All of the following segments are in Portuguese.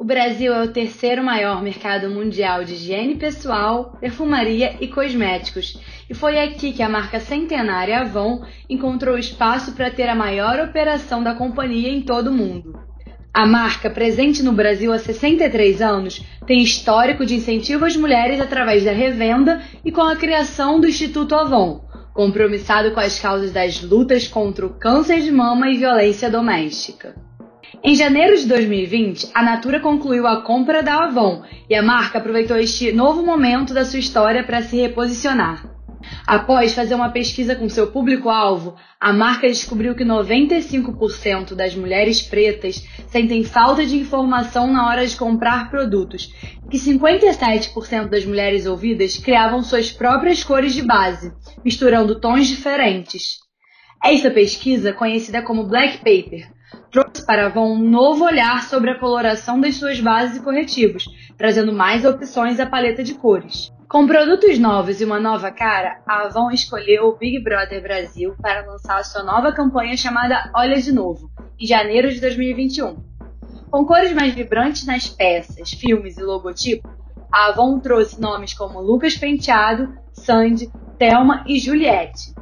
O Brasil é o terceiro maior mercado mundial de higiene pessoal, perfumaria e cosméticos, e foi aqui que a marca centenária Avon encontrou espaço para ter a maior operação da companhia em todo o mundo. A marca, presente no Brasil há 63 anos, tem histórico de incentivo às mulheres através da revenda e com a criação do Instituto Avon, compromissado com as causas das lutas contra o câncer de mama e violência doméstica. Em janeiro de 2020, a Natura concluiu a compra da Avon e a marca aproveitou este novo momento da sua história para se reposicionar. Após fazer uma pesquisa com seu público-alvo, a marca descobriu que 95% das mulheres pretas sentem falta de informação na hora de comprar produtos e que 57% das mulheres ouvidas criavam suas próprias cores de base, misturando tons diferentes. Esta pesquisa, conhecida como Black Paper, trouxe para a Avon um novo olhar sobre a coloração das suas bases e corretivos, trazendo mais opções à paleta de cores. Com produtos novos e uma nova cara, a Avon escolheu o Big Brother Brasil para lançar sua nova campanha chamada Olha de Novo, em janeiro de 2021. Com cores mais vibrantes nas peças, filmes e logotipo, a Avon trouxe nomes como Lucas Penteado, Sandy, Thelma e Juliette.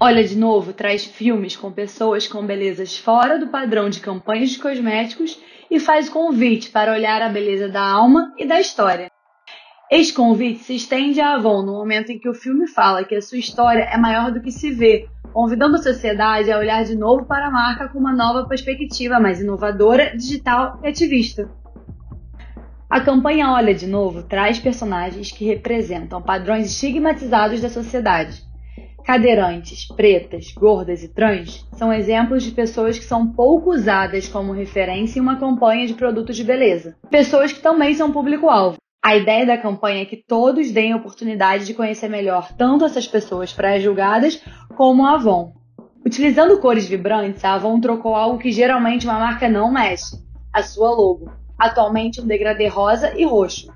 Olha de novo traz filmes com pessoas com belezas fora do padrão de campanhas de cosméticos e faz convite para olhar a beleza da alma e da história. Este convite se estende a Avon no momento em que o filme fala que a sua história é maior do que se vê, convidando a sociedade a olhar de novo para a marca com uma nova perspectiva mais inovadora, digital e ativista. A campanha Olha de Novo traz personagens que representam padrões estigmatizados da sociedade Cadeirantes, pretas, gordas e trans são exemplos de pessoas que são pouco usadas como referência em uma campanha de produtos de beleza. Pessoas que também são público-alvo. A ideia da campanha é que todos deem oportunidade de conhecer melhor tanto essas pessoas pré-julgadas como a Avon. Utilizando cores vibrantes, a Avon trocou algo que geralmente uma marca não mexe, a sua logo, atualmente um degradê rosa e roxo.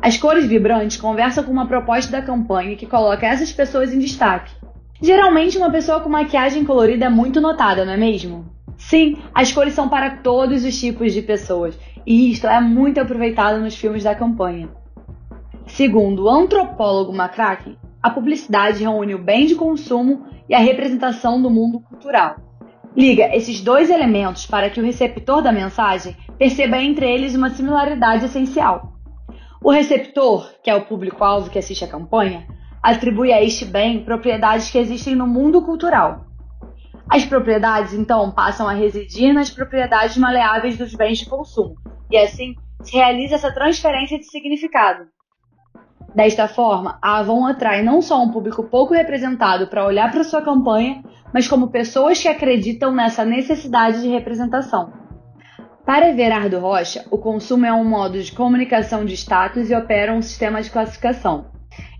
As cores vibrantes conversam com uma proposta da campanha que coloca essas pessoas em destaque, Geralmente, uma pessoa com maquiagem colorida é muito notada, não é mesmo? Sim, as cores são para todos os tipos de pessoas, e isto é muito aproveitado nos filmes da campanha. Segundo o antropólogo McCracken, a publicidade reúne o bem de consumo e a representação do mundo cultural. Liga esses dois elementos para que o receptor da mensagem perceba entre eles uma similaridade essencial. O receptor, que é o público-alvo que assiste a campanha, atribui a este bem propriedades que existem no mundo cultural. As propriedades, então, passam a residir nas propriedades maleáveis dos bens de consumo, e assim se realiza essa transferência de significado. Desta forma, a Avon atrai não só um público pouco representado para olhar para sua campanha, mas como pessoas que acreditam nessa necessidade de representação. Para Everardo Rocha, o consumo é um modo de comunicação de status e opera um sistema de classificação.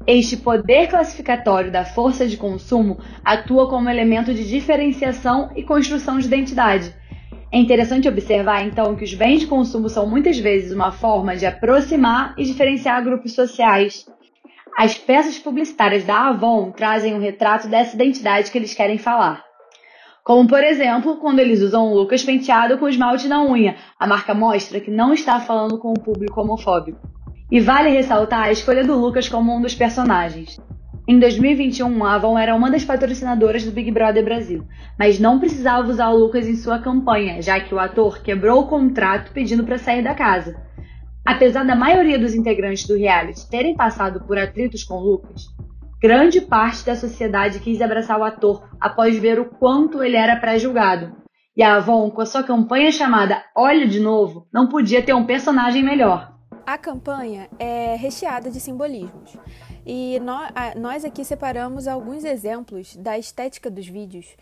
Este poder classificatório da força de consumo atua como elemento de diferenciação e construção de identidade. É interessante observar, então, que os bens de consumo são muitas vezes uma forma de aproximar e diferenciar grupos sociais. As peças publicitárias da Avon trazem um retrato dessa identidade que eles querem falar. Como, por exemplo, quando eles usam o Lucas penteado com esmalte na unha, a marca mostra que não está falando com o público homofóbico. E vale ressaltar a escolha do Lucas como um dos personagens. Em 2021, a Avon era uma das patrocinadoras do Big Brother Brasil, mas não precisava usar o Lucas em sua campanha, já que o ator quebrou o contrato pedindo para sair da casa. Apesar da maioria dos integrantes do reality terem passado por atritos com Lucas, grande parte da sociedade quis abraçar o ator após ver o quanto ele era pré-julgado. E a Avon, com a sua campanha chamada Olha de Novo, não podia ter um personagem melhor. A campanha é recheada de simbolismos. E nós aqui separamos alguns exemplos da estética dos vídeos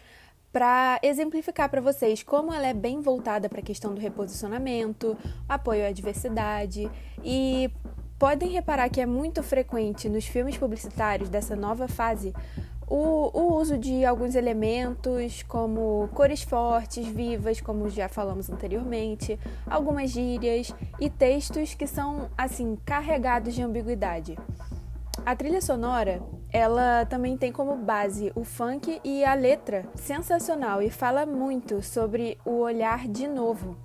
para exemplificar para vocês como ela é bem voltada para a questão do reposicionamento, apoio à diversidade. E podem reparar que é muito frequente nos filmes publicitários dessa nova fase o, o, uso de alguns elementos, como cores fortes, vivas, como já falamos anteriormente, algumas gírias e textos que são, assim, carregados de ambiguidade. A trilha sonora, ela também tem como base o funk e a letra sensacional e fala muito sobre o olhar de novo.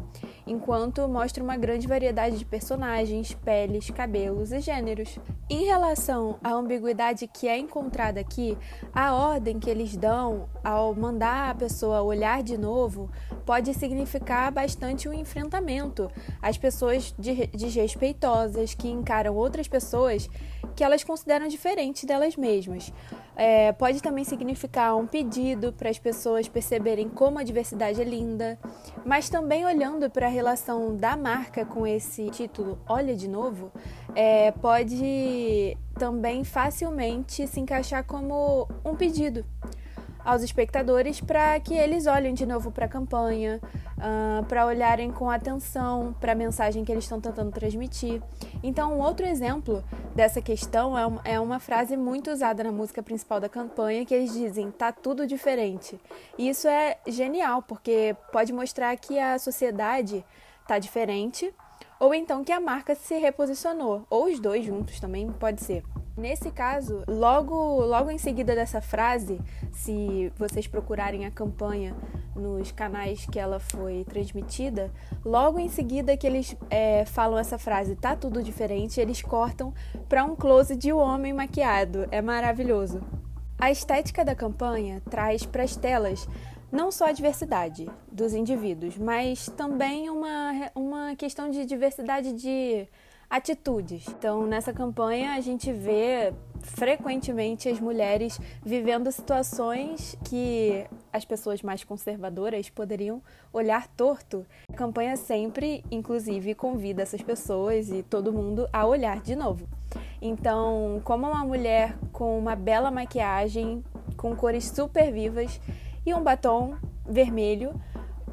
enquanto mostra uma grande variedade de personagens, peles, cabelos e gêneros. Em relação à ambiguidade que é encontrada aqui, a ordem que eles dão ao mandar a pessoa olhar de novo pode significar bastante um enfrentamento. As pessoas desrespeitosas que encaram outras pessoas que elas consideram diferentes delas mesmas. É, pode também significar um pedido para as pessoas perceberem como a diversidade é linda, mas também olhando para a relação da marca com esse título Olha de Novo, é, pode também facilmente se encaixar como um pedido aos espectadores para que eles olhem de novo para a campanha, uh, para olharem com atenção para a mensagem que eles estão tentando transmitir. Então, um outro exemplo dessa questão é uma, é uma frase muito usada na música principal da campanha que eles dizem: tá tudo diferente. E isso é genial porque pode mostrar que a sociedade está diferente ou então que a marca se reposicionou, ou os dois juntos também pode ser. Nesse caso, logo, logo em seguida dessa frase, se vocês procurarem a campanha nos canais que ela foi transmitida, logo em seguida que eles é, falam essa frase, tá tudo diferente, eles cortam para um close de um homem maquiado. É maravilhoso. A estética da campanha traz para as telas não só a diversidade dos indivíduos, mas também uma, uma questão de diversidade de atitudes. Então, nessa campanha, a gente vê frequentemente as mulheres vivendo situações que as pessoas mais conservadoras poderiam olhar torto. A campanha sempre, inclusive, convida essas pessoas e todo mundo a olhar de novo. Então, como uma mulher com uma bela maquiagem, com cores super vivas e um batom vermelho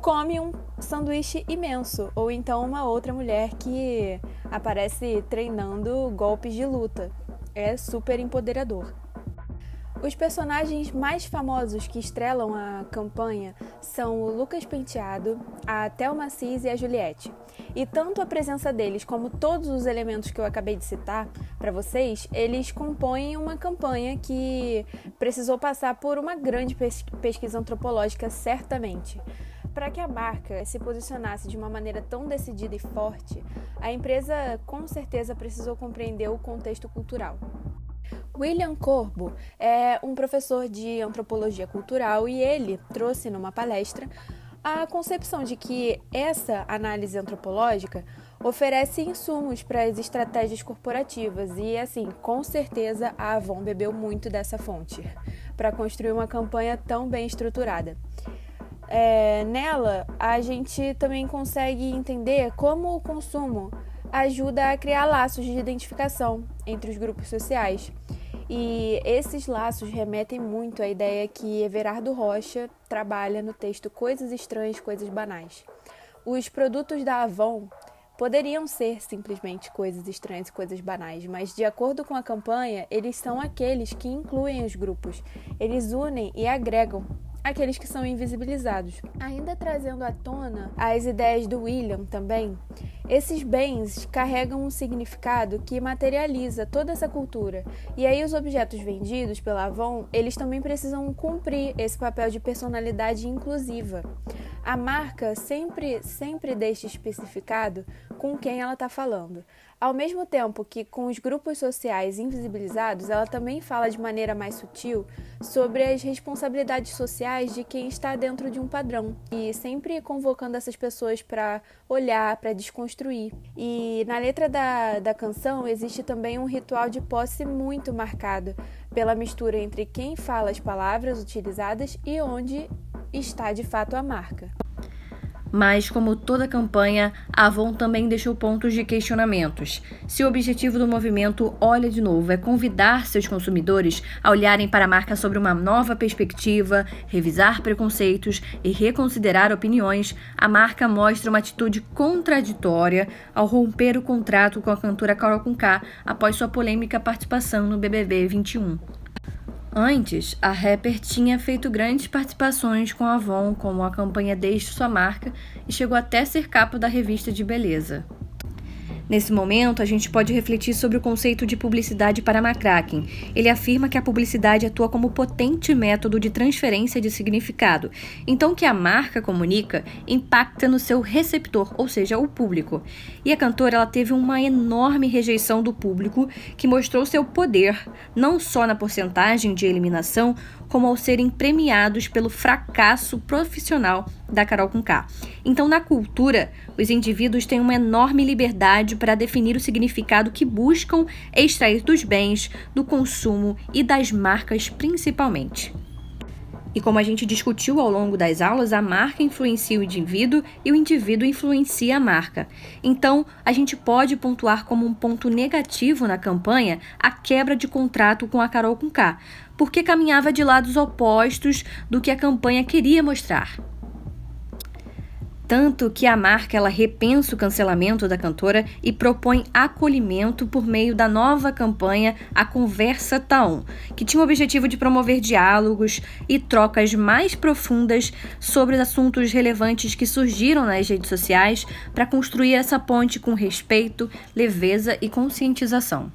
come um sanduíche imenso, ou então uma outra mulher que aparece treinando golpes de luta. É super empoderador. Os personagens mais famosos que estrelam a campanha são o Lucas Penteado, a Thelma Cis e a Juliette. E tanto a presença deles como todos os elementos que eu acabei de citar para vocês, eles compõem uma campanha que precisou passar por uma grande pesquisa antropológica, certamente. Para que a marca se posicionasse de uma maneira tão decidida e forte, a empresa com certeza precisou compreender o contexto cultural. William Corbo é um professor de antropologia cultural e ele trouxe numa palestra a concepção de que essa análise antropológica oferece insumos para as estratégias corporativas e, assim, com certeza a Avon bebeu muito dessa fonte para construir uma campanha tão bem estruturada. É, nela, a gente também consegue entender como o consumo ajuda a criar laços de identificação entre os grupos sociais. E esses laços remetem muito à ideia que Everardo Rocha trabalha no texto Coisas Estranhas, Coisas Banais. Os produtos da Avon poderiam ser simplesmente coisas estranhas e coisas banais, mas de acordo com a campanha, eles são aqueles que incluem os grupos. Eles unem e agregam aqueles que são invisibilizados. Ainda trazendo à tona as ideias do William também, esses bens carregam um significado que materializa toda essa cultura. E aí os objetos vendidos pela Avon, eles também precisam cumprir esse papel de personalidade inclusiva. A marca sempre sempre deixa especificado com quem ela está falando. Ao mesmo tempo que com os grupos sociais invisibilizados, ela também fala de maneira mais sutil sobre as responsabilidades sociais de quem está dentro de um padrão e sempre convocando essas pessoas para olhar, para desconstruir. E na letra da, da canção existe também um ritual de posse muito marcado pela mistura entre quem fala as palavras utilizadas e onde está de fato a marca. Mas, como toda campanha, a Avon também deixou pontos de questionamentos. Se o objetivo do movimento Olha de Novo é convidar seus consumidores a olharem para a marca sobre uma nova perspectiva, revisar preconceitos e reconsiderar opiniões, a marca mostra uma atitude contraditória ao romper o contrato com a cantora Carol Conká após sua polêmica participação no BBB 21. Antes, a rapper tinha feito grandes participações com a Avon, como a campanha Deixe Sua Marca, e chegou até ser capa da revista de beleza. Nesse momento, a gente pode refletir sobre o conceito de publicidade para McCracken. Ele afirma que a publicidade atua como potente método de transferência de significado. Então, o que a marca comunica impacta no seu receptor, ou seja, o público. E a cantora ela teve uma enorme rejeição do público, que mostrou seu poder, não só na porcentagem de eliminação, como ao serem premiados pelo fracasso profissional da Carol com K. Então, na cultura, os indivíduos têm uma enorme liberdade para definir o significado que buscam extrair dos bens, do consumo e das marcas principalmente. E como a gente discutiu ao longo das aulas, a marca influencia o indivíduo e o indivíduo influencia a marca. Então, a gente pode pontuar como um ponto negativo na campanha a quebra de contrato com a Carol com K, porque caminhava de lados opostos do que a campanha queria mostrar. Tanto que a marca ela repensa o cancelamento da cantora e propõe acolhimento por meio da nova campanha A Conversa Taon, que tinha o objetivo de promover diálogos e trocas mais profundas sobre os assuntos relevantes que surgiram nas redes sociais para construir essa ponte com respeito, leveza e conscientização.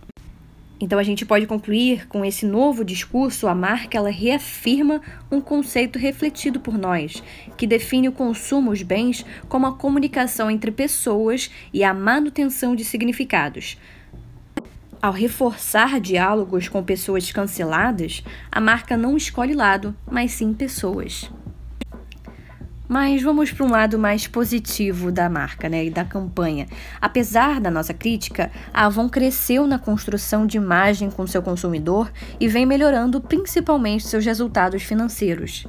Então a gente pode concluir com esse novo discurso, a marca ela reafirma um conceito refletido por nós, que define o consumo os bens como a comunicação entre pessoas e a manutenção de significados. Ao reforçar diálogos com pessoas canceladas, a marca não escolhe lado, mas sim pessoas. Mas vamos para um lado mais positivo da marca né, e da campanha. Apesar da nossa crítica, a Avon cresceu na construção de imagem com seu consumidor e vem melhorando principalmente seus resultados financeiros.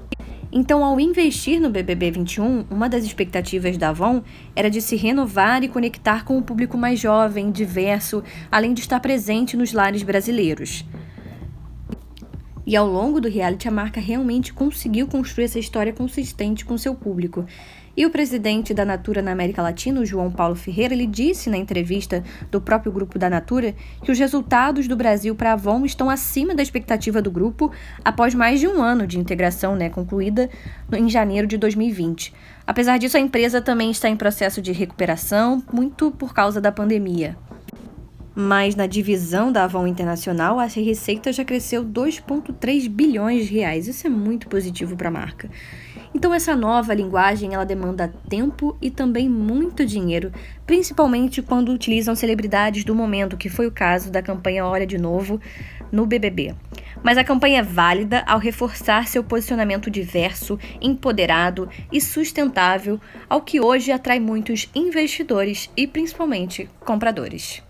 Então, ao investir no BBB 21, uma das expectativas da Avon era de se renovar e conectar com o público mais jovem, diverso, além de estar presente nos lares brasileiros. E ao longo do reality, a marca realmente conseguiu construir essa história consistente com seu público. E o presidente da Natura na América Latina, João Paulo Ferreira, ele disse na entrevista do próprio grupo da Natura que os resultados do Brasil para a Avon estão acima da expectativa do grupo após mais de um ano de integração né, concluída em janeiro de 2020. Apesar disso, a empresa também está em processo de recuperação, muito por causa da pandemia mas na divisão da Avon Internacional, a receita já cresceu 2,3 bilhões de reais. Isso é muito positivo para a marca. Então essa nova linguagem ela demanda tempo e também muito dinheiro, principalmente quando utilizam celebridades do momento, que foi o caso da campanha Olha de Novo no BBB. Mas a campanha é válida ao reforçar seu posicionamento diverso, empoderado e sustentável, ao que hoje atrai muitos investidores e principalmente compradores.